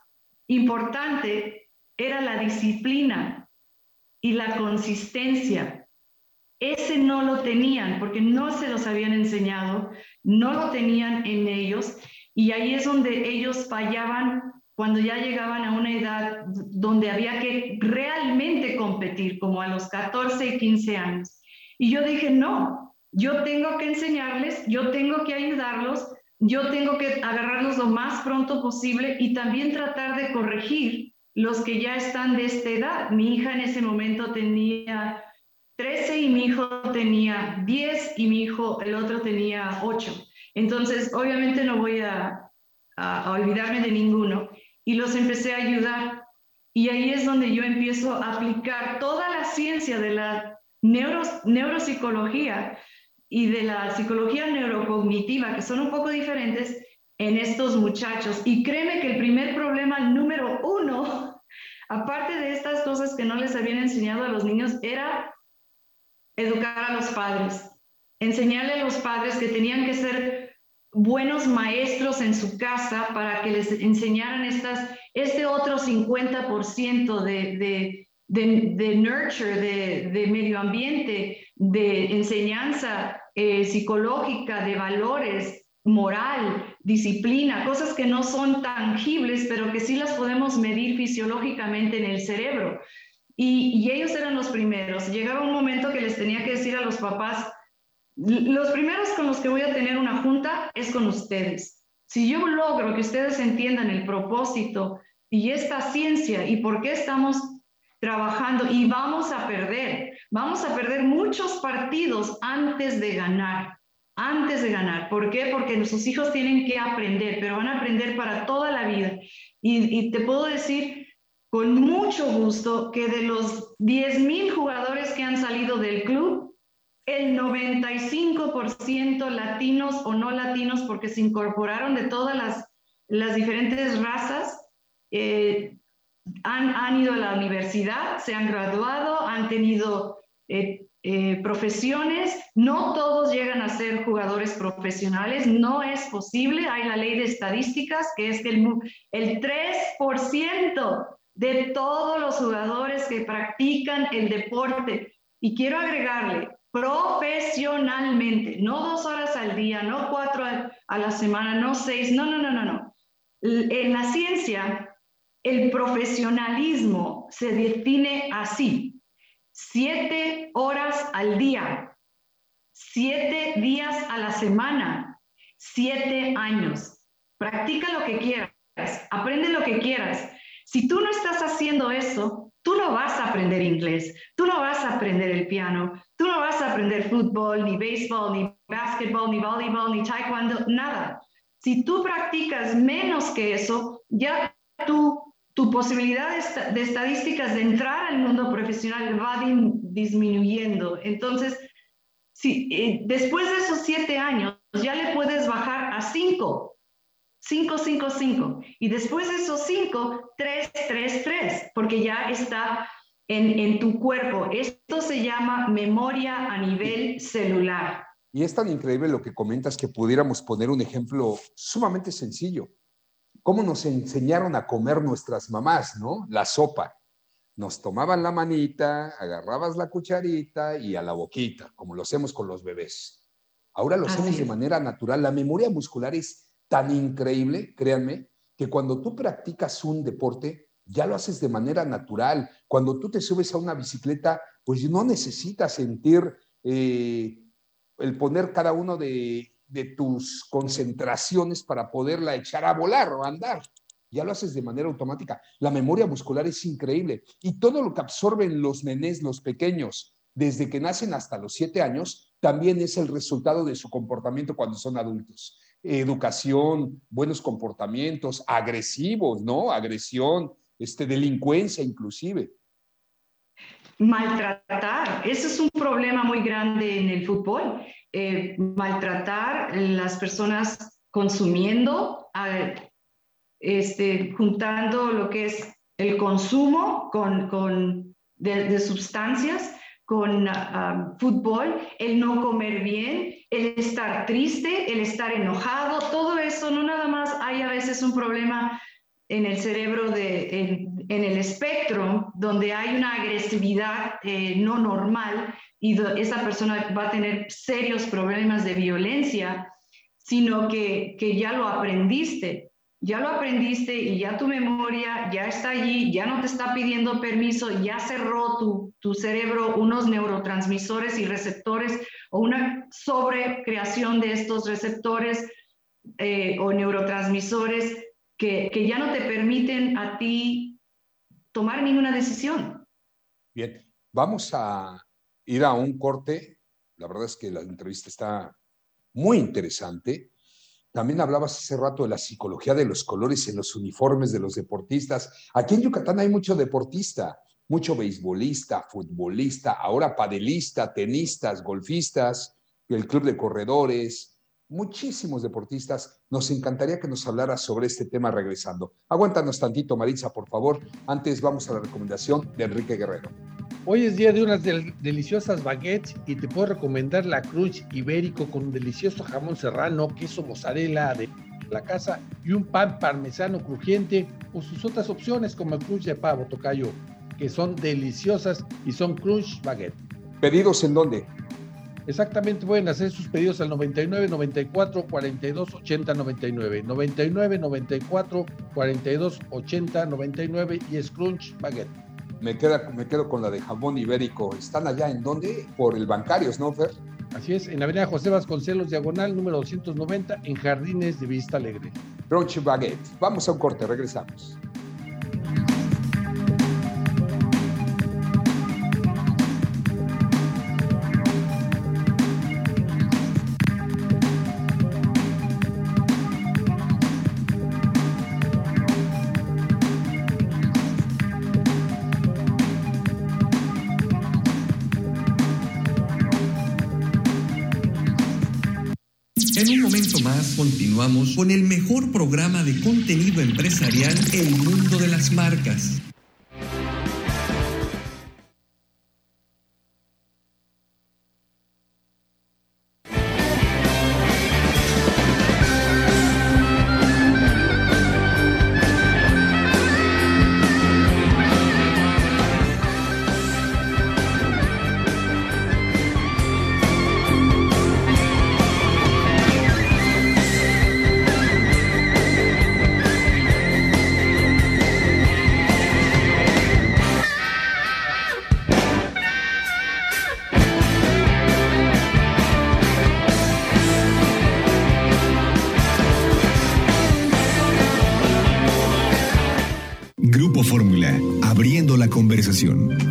importante era la disciplina y la consistencia. Ese no lo tenían porque no se los habían enseñado, no lo tenían en ellos y ahí es donde ellos fallaban cuando ya llegaban a una edad donde había que realmente competir, como a los 14 y 15 años. Y yo dije, no, yo tengo que enseñarles, yo tengo que ayudarlos, yo tengo que agarrarlos lo más pronto posible y también tratar de corregir los que ya están de esta edad. Mi hija en ese momento tenía 13 y mi hijo tenía 10 y mi hijo, el otro tenía 8. Entonces, obviamente no voy a, olvidarme de ninguno y los empecé a ayudar. Y ahí es donde yo empiezo a aplicar toda la ciencia de la neuro, neuropsicología y de la psicología neurocognitiva, que son un poco diferentes, en estos muchachos. Y créeme que el primer problema número uno, aparte de estas cosas que no les habían enseñado a los niños, era educar a los padres, enseñarle a los padres que tenían que ser buenos maestros en su casa para que les enseñaran estas, este otro 50% de, de, de, de, nurture, de, de, medio ambiente, de enseñanza eh, psicológica, de valores, moral, disciplina, cosas que no son tangibles, pero que sí las podemos medir fisiológicamente en el cerebro. Y, y ellos eran los primeros. Llegaba un momento que les tenía que decir a los papás, los primeros con los que voy a tener una junta es con ustedes. Si yo logro que ustedes entiendan el propósito y esta ciencia y por qué estamos trabajando y vamos a perder, vamos a perder muchos partidos antes de ganar, antes de ganar. ¿Por qué? Porque nuestros hijos tienen que aprender, pero van a aprender para toda la vida. Y, y te puedo decir con mucho gusto que de los 10 mil jugadores que han salido del club, el 95% latinos o no latinos, porque se incorporaron de todas las, las diferentes razas, eh, han, han, ido a la universidad, se han graduado, han tenido eh, eh, profesiones. No todos llegan a ser jugadores profesionales, no es posible. Hay la ley de estadísticas, que es que el, el 3% de todos los jugadores que practican el deporte. Y quiero agregarle, profesionalmente, no dos horas al día, no cuatro a la semana, no seis, no, no, no, no, no. En la ciencia, el profesionalismo se define así, siete horas al día, siete días a la semana, siete años. Practica lo que quieras, aprende lo que quieras. Si tú no estás haciendo eso, Tú no vas a aprender inglés, tú no vas a aprender el piano, tú no vas a aprender fútbol, ni béisbol, ni básquetbol, ni voleibol, ni taekwondo, nada. Si tú practicas menos que eso, ya tu, tu posibilidad de, estadísticas de entrar al mundo profesional va disminuyendo. Entonces, si, eh, después de esos siete años, ya le puedes bajar a cinco 5, 5, 5. Y después de esos 5, 3, 3, 3, porque ya está en, en, tu cuerpo. Esto se llama memoria a nivel celular. Y es tan increíble lo que comentas que pudiéramos poner un ejemplo sumamente sencillo. ¿Cómo nos enseñaron a comer nuestras mamás, no? La sopa. Nos tomaban la manita, agarrabas la cucharita y a la boquita, como lo hacemos con los bebés. Ahora lo hacemos de manera natural. La memoria muscular es tan increíble, créanme, que cuando tú practicas un deporte, ya lo haces de manera natural. Cuando tú te subes a una bicicleta, pues no necesitas sentir eh, el poner cada uno de, de tus concentraciones para poderla echar a volar o a andar. Ya lo haces de manera automática. La memoria muscular es increíble. Y todo lo que absorben los nenés, los pequeños, desde que nacen hasta los siete años, también es el resultado de su comportamiento cuando son adultos educación, buenos comportamientos, agresivos, ¿no? Agresión, este, delincuencia inclusive. Maltratar, ese es un problema muy grande en el fútbol. Eh, maltratar las personas consumiendo, este, juntando lo que es el consumo con, con de, sustancias con ah, fútbol, el no comer bien, el estar triste, el estar enojado, todo eso, no nada más hay a veces un problema en el cerebro, de, en, el espectro, donde hay una agresividad eh, no normal y esa persona va a tener serios problemas de violencia, sino que, que ya lo aprendiste. ya lo aprendiste y ya tu memoria ya está allí, ya no te está pidiendo permiso, ya cerró tu, tu cerebro unos neurotransmisores y receptores o una sobrecreación de estos receptores eh, o neurotransmisores que, ya no te permiten a ti tomar ninguna decisión. Bien, vamos a ir a un corte. La verdad es que la entrevista está muy interesante. También hablabas hace rato de la psicología de los colores en los uniformes de los deportistas. Aquí en Yucatán hay mucho deportista, mucho beisbolista, futbolista, ahora padelista, tenistas, golfistas, el club de corredores, muchísimos deportistas. Nos encantaría que nos hablaras sobre este tema regresando. Aguántanos tantito, Maritza, por favor. Antes vamos a la recomendación de Enrique Guerrero. Hoy es día de unas deliciosas baguettes y te puedo recomendar la crunch ibérico con un delicioso jamón serrano, queso mozzarella de la casa y un pan parmesano crujiente o sus otras opciones como el crunch de pavo tocayo, que son deliciosas y son crunch baguette. ¿Pedidos en dónde? Exactamente, pueden hacer sus pedidos al 99 94 42 80 99. 99 94 42 80 99 y Scrunch Baguette me, queda, me quedo con la de jamón ibérico. ¿Están allá en dónde? Por el Bancarios, ¿no, Fer? Así es, en la avenida José Vasconcelos, diagonal número 290, en Jardines de Vista Alegre. Brunch Baguette. Vamos a un corte, regresamos. Continuamos con el mejor programa de contenido empresarial El Mundo de las Marcas. la conversación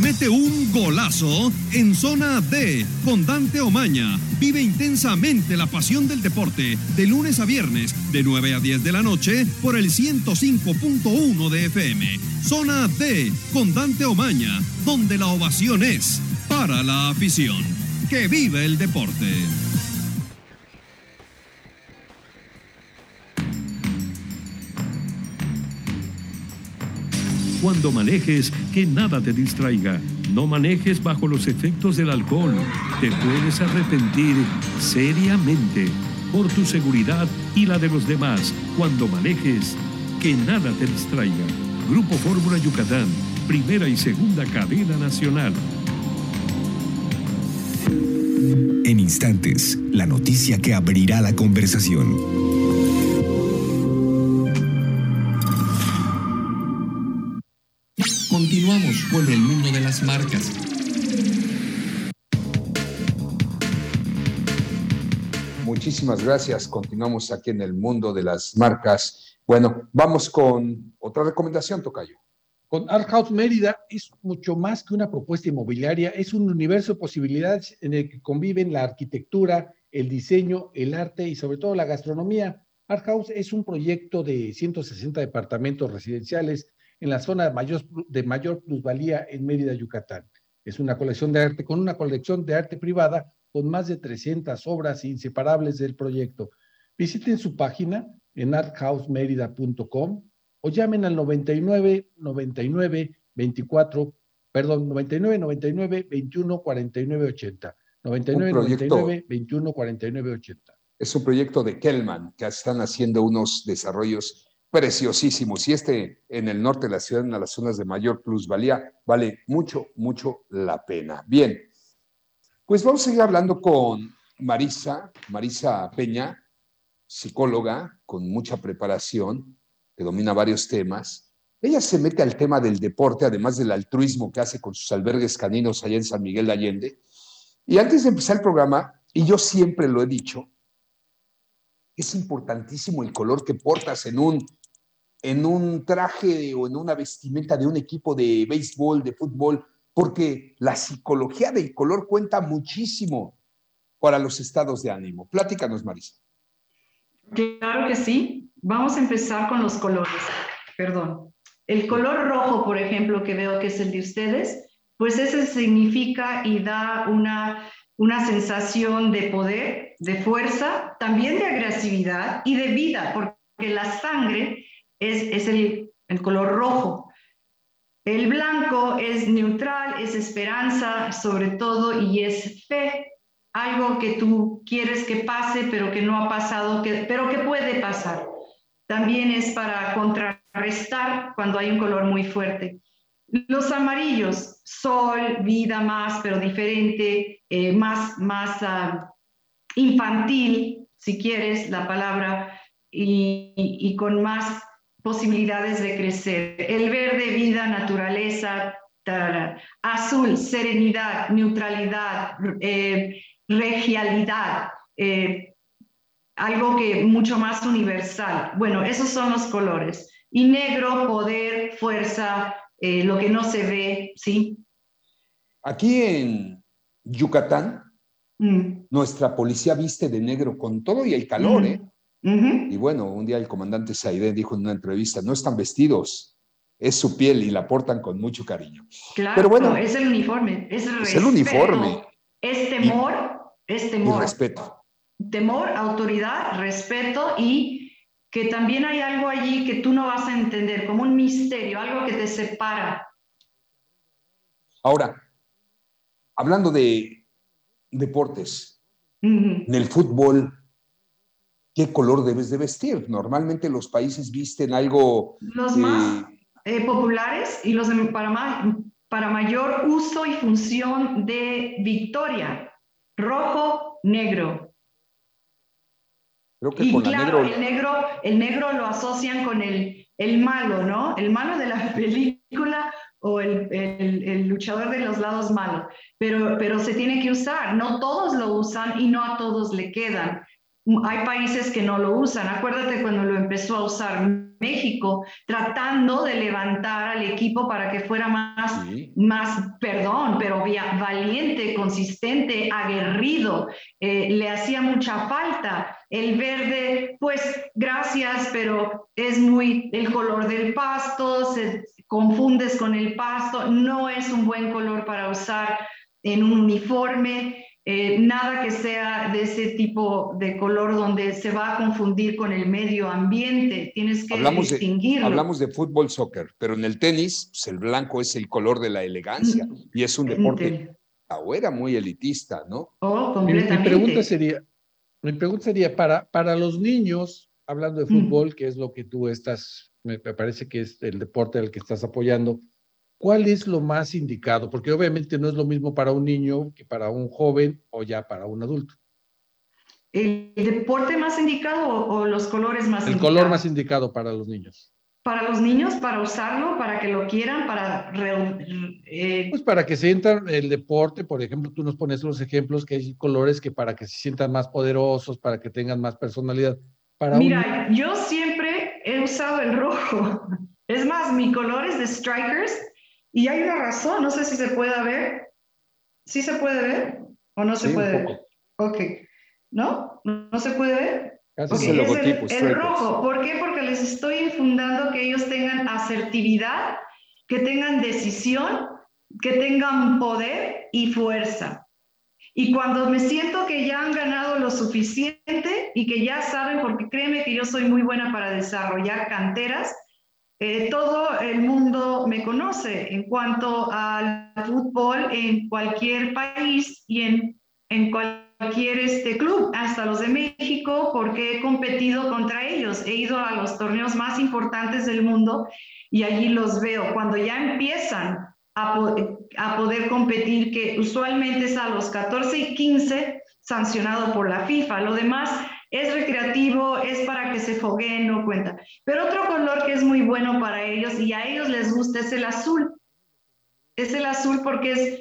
Mete un golazo en zona D con Dante Omaña. Vive intensamente la pasión del deporte de lunes a viernes de 9 a 10 de la noche por el 105.1 de FM. Zona D con Dante Omaña, donde la ovación es para la afición. Que vive el deporte. Cuando manejes, que nada te distraiga. No manejes bajo los efectos del alcohol. Te puedes arrepentir seriamente por tu seguridad y la de los demás. Cuando manejes, que nada te distraiga. Grupo Fórmula Yucatán, primera y segunda cadena nacional. En instantes, la noticia que abrirá la conversación. Con el mundo de las marcas. Muchísimas gracias. Continuamos aquí en el mundo de las marcas. Bueno, vamos con otra recomendación, Tocayo. Con Art House Mérida es mucho más que una propuesta inmobiliaria, es un universo de posibilidades en el que conviven la arquitectura, el diseño, el arte y sobre todo la gastronomía. Art House es un proyecto de 160 departamentos residenciales en la zona de mayor, de mayor plusvalía en Mérida, Yucatán. Es una colección de arte con una colección de arte privada con más de 300 obras inseparables del proyecto. visiten su página en arthousemerida.com o llamen al 99 99 24, perdón, 99 99 21 49 80. 99 99 21 49 80. Es un proyecto de Kellman que están haciendo unos desarrollos preciosísimos y este en el norte de la ciudad, en las zonas de mayor plusvalía, vale mucho, mucho la pena. Bien, pues vamos a seguir hablando con Marisa, Marisa Peña, psicóloga con mucha preparación, que domina varios temas. Ella se mete al tema del deporte, además del altruismo que hace con sus albergues caninos allá en San Miguel de Allende. Y antes de empezar el programa, y yo siempre lo he dicho, es importantísimo el color que portas en un, en un traje o en una vestimenta de un equipo de béisbol, de fútbol, porque la psicología del color cuenta muchísimo para los estados de ánimo. Pláticanos, Marisa. Claro que sí. Vamos a empezar con los colores. Perdón. El color rojo, por ejemplo, que veo que es el de ustedes, pues ese significa y da una, una sensación de poder, de fuerza, también de agresividad y de vida, porque la sangre es, es el, el color rojo. El blanco es neutral, es esperanza sobre todo y es fe, algo que tú quieres que pase, pero que no ha pasado, que, pero que puede pasar. También es para contrarrestar cuando hay un color muy fuerte. Los amarillos, sol, vida más, pero diferente, eh, más, más uh, infantil, si quieres la palabra, y, y, con más posibilidades de crecer. El verde, vida, naturaleza, tarara. azul, serenidad, neutralidad, eh, regialidad, eh, algo que mucho más universal. Bueno, esos son los colores. Y negro, poder, fuerza, eh, lo que no se ve, ¿sí? Aquí en Yucatán, mm. nuestra policía viste de negro con todo y el calor, mm. ¿eh? Y bueno, un día el comandante Saide dijo en una entrevista, no están vestidos, es su piel y la portan con mucho cariño. Claro, Pero bueno, es el uniforme, es, es el uniforme. Es temor es temor. Y respeto. Temor, autoridad, respeto y que también hay algo allí que tú no vas a entender, como un misterio, algo que te separa. Ahora, hablando de deportes, en el fútbol, ¿qué color debes de vestir? Normalmente los países visten algo... Los más eh, populares y los para, para mayor uso y función de victoria rojo, negro. y claro, el negro, el negro lo asocian con el, el malo, ¿no? El malo de la película o el, el, luchador de los lados malos. Pero, pero se tiene que usar. No todos lo usan y no a todos le quedan hay países que no lo usan. Acuérdate cuando lo empezó a usar México, tratando de levantar al equipo para que fuera más, más perdón, pero valiente, consistente, aguerrido. Eh, le hacía mucha falta. El verde, pues gracias, pero es muy el color del pasto, se confundes con el pasto, no es un buen color para usar en un uniforme. Eh, nada que sea de ese tipo de color donde se va a confundir con el medio ambiente. Tienes que hablamos distinguirlo. De, hablamos de fútbol, soccer, pero en el tenis, pues, el blanco es el color de la elegancia mm, y es un deporte ahora muy elitista, ¿no? Oh, completamente. Mi, pregunta sería, mi pregunta sería para, para los niños, hablando de fútbol, que es lo que tú estás, me parece que es el deporte al que estás apoyando, ¿cuál es lo más indicado? Porque obviamente no es lo mismo para un niño que para un joven o ya para un adulto. ¿El deporte más indicado o, los colores más El color más indicado para los niños. Para los niños, para usarlo, para que lo quieran, para... Eh, pues para que sientan el deporte, por ejemplo, tú nos pones los ejemplos que hay colores que para que se sientan más poderosos, para que tengan más personalidad. Para Mira, yo siempre he usado el rojo. Es más, mi color es de Strikers y hay una razón, no sé si se puede ver. ¿Sí se puede ver o no se puede ver? Ok. ¿No? ¿No se puede ver? Casi el, logotipo, el, rojo. ¿Por qué? Porque les estoy infundando que ellos tengan asertividad, que tengan decisión, que tengan poder y fuerza. Y cuando me siento que ya han ganado lo suficiente y que ya saben, porque créeme que yo soy muy buena para desarrollar canteras, eh, todo el mundo me conoce en cuanto al fútbol en cualquier país y en, en cualquier este club, hasta los de México, porque he competido contra ellos. He ido a los torneos más importantes del mundo y allí los veo. Cuando ya empiezan a, a, poder competir, que usualmente es a los 14 y 15, sancionado por la FIFA. Lo demás es recreativo, es para que se fogueen, no cuenta. Pero otro color que es muy bueno para ellos y a ellos les gusta es el azul. Es el azul porque es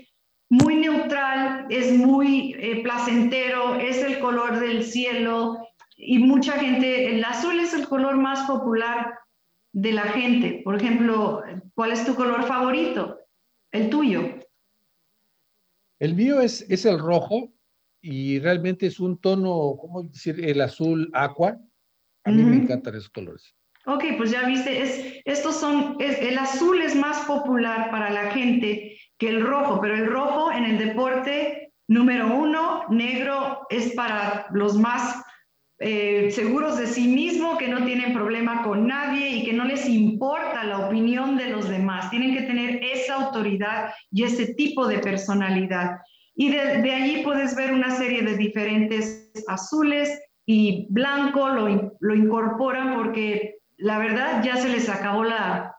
muy neutral, es muy eh, placentero, es el color del cielo y mucha gente, el azul es el color más popular de la gente. Por ejemplo, ¿cuál es tu color favorito? El tuyo. El mío es, es el rojo y realmente es un tono, ¿cómo decir? El azul aqua. A mí me encantan esos colores. Ok, pues ya viste, es, estos son, el azul es más popular para la gente que el rojo, pero el rojo en el deporte número uno, negro es para los más eh, seguros de sí mismo, que no tienen problema con nadie y que no les importa la opinión de los demás. Tienen que tener esa autoridad y ese tipo de personalidad. Y de, de allí puedes ver una serie de diferentes azules y blanco, lo, lo incorporan porque la verdad ya se les acabó la,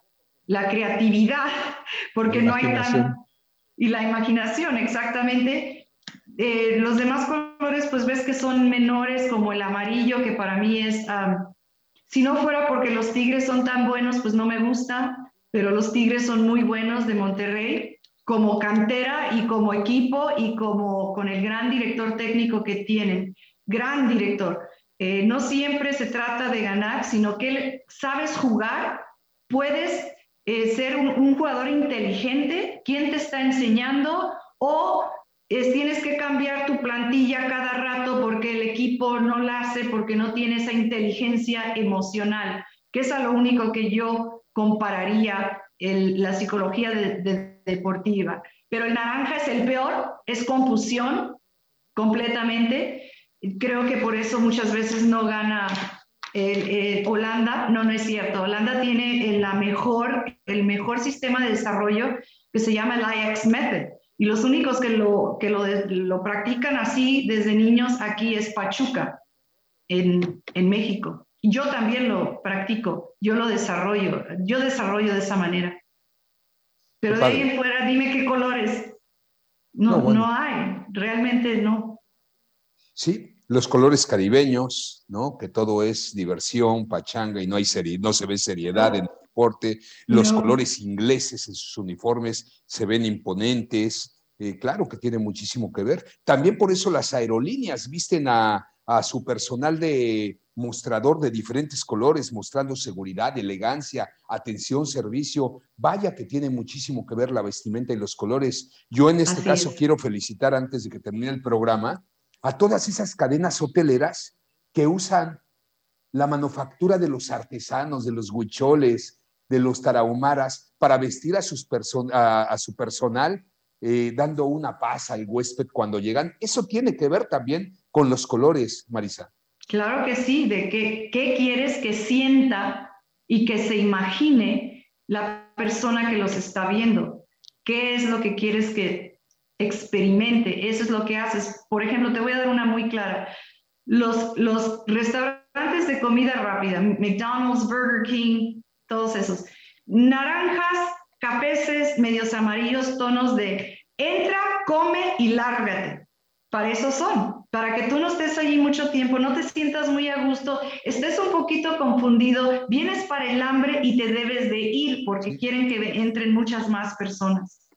la creatividad, porque no hay tan... Y la imaginación, exactamente, eh, los demás colores, pues ves que son menores, como el amarillo, que para mí es, si no fuera porque los tigres son tan buenos, pues no me gusta, pero los tigres son muy buenos de Monterrey, como cantera y como equipo y como con el gran director técnico que tienen, gran director. Eh, no siempre se trata de ganar, sino que sabes jugar, puedes eh, ser un, jugador inteligente, quién te está enseñando o es, tienes que cambiar tu plantilla cada rato porque el equipo no la hace, porque no tiene esa inteligencia emocional, que es a lo único que yo compararía la psicología deportiva. Pero el naranja es el peor, es confusión completamente. Creo que por eso muchas veces no gana Holanda. No, no es cierto. Holanda tiene la mejor, el mejor sistema de desarrollo que se llama el IX Method y los únicos que lo, que lo, lo practican así desde niños aquí es Pachuca, en, en México. Yo también lo practico, yo lo desarrollo, yo desarrollo de esa manera. Pero de ahí en fuera, dime qué colores. No, no, no, hay, realmente no. Sí, los colores caribeños, ¿no? Que todo es diversión, pachanga y no hay serie, no se ve seriedad en los colores ingleses en sus uniformes se ven imponentes, eh, claro que tiene muchísimo que ver. También por eso las aerolíneas visten a, su personal de mostrador de diferentes colores, mostrando seguridad, elegancia, atención, servicio. Vaya que tiene muchísimo que ver la vestimenta y los colores. Yo en este caso quiero felicitar antes de que termine el programa a todas esas cadenas hoteleras que usan la manufactura de los artesanos, de los huicholes, de los tarahumaras para vestir a, sus a, su personal, eh, dando una paz al huésped cuando llegan. Eso tiene que ver también con los colores, Marisa. Claro que sí, de qué, qué quieres que sienta y que se imagine la persona que los está viendo. ¿Qué es lo que quieres que experimente? Eso es lo que haces. Por ejemplo, te voy a dar una muy clara. Los, restaurantes de comida rápida, McDonald's, Burger King, todos esos. Naranjas, capeces, medios amarillos, tonos de entra, come y lárgate. Para eso son, para que tú no estés allí mucho tiempo, no te sientas muy a gusto, estés un poquito confundido, vienes para el hambre y te debes de ir porque quieren que entren muchas más personas.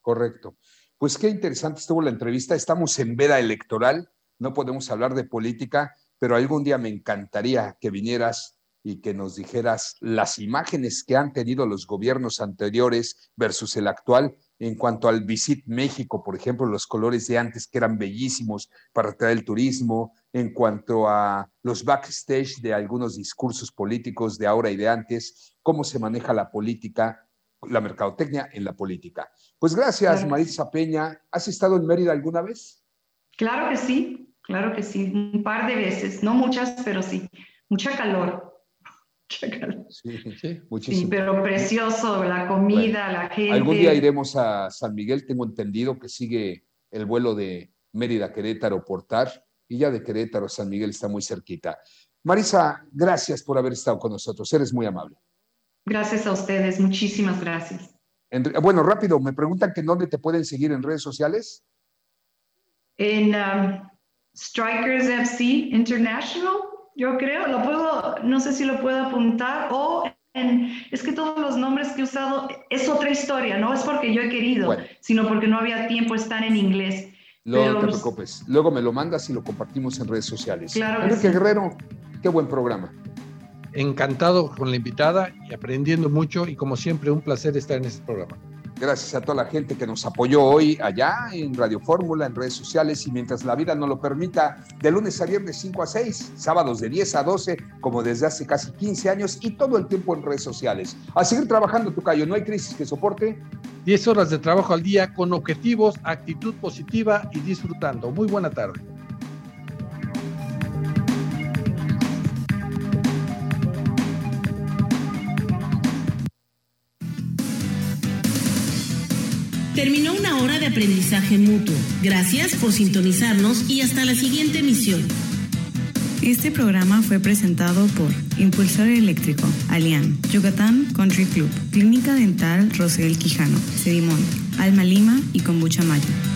Correcto. Pues qué interesante estuvo la entrevista. Estamos en veda electoral, no podemos hablar de política, pero algún día me encantaría que vinieras y que nos dijeras las imágenes que han tenido los gobiernos anteriores versus el actual en cuanto al Visit México, por ejemplo, los colores de antes que eran bellísimos para atraer el turismo, en cuanto a los backstage de algunos discursos políticos de ahora y de antes, cómo se maneja la política, la mercadotecnia en la política. Pues gracias, Marisa Peña. ¿Has estado en Mérida alguna vez? Claro que sí, claro que sí, un par de veces, no muchas, pero sí, mucha calor. Sí, sí, muchísimo. Sí, pero precioso, la comida, la gente. Algún día iremos a San Miguel, tengo entendido que sigue el vuelo de Mérida, Querétaro, Portar, y ya de Querétaro, San Miguel está muy cerquita. Marisa, gracias por haber estado con nosotros, eres muy amable. Gracias a ustedes, muchísimas gracias. bueno, rápido, me preguntan que dónde te pueden seguir en redes sociales. En um, Strikers FC International, yo creo, lo puedo, no sé si lo puedo apuntar o en, es que todos los nombres que he usado es otra historia, no es porque yo he querido, sino porque no había tiempo, están en inglés. No te preocupes, luego me lo mandas y lo compartimos en redes sociales. Claro Enrique Guerrero, qué buen programa. Encantado con la invitada y aprendiendo mucho y como siempre un placer estar en este programa. Gracias a toda la gente que nos apoyó hoy allá en Radio Fórmula, en redes sociales y mientras la vida nos lo permita, de lunes a viernes 5 a 6, sábados de 10 a 12, como desde hace casi 15 años y todo el tiempo en redes sociales. A seguir trabajando, Tucayo, no hay crisis que soporte. 10 horas de trabajo al día con objetivos, actitud positiva y disfrutando. Muy buena tarde. Terminó una hora de aprendizaje mutuo. Gracias por sintonizarnos y hasta la siguiente emisión. Este programa fue presentado por Impulsor Eléctrico, Alian, Yucatán Country Club, Clínica Dental Rosel Quijano, Sedimón, Alma Lima y Kombucha Mayo.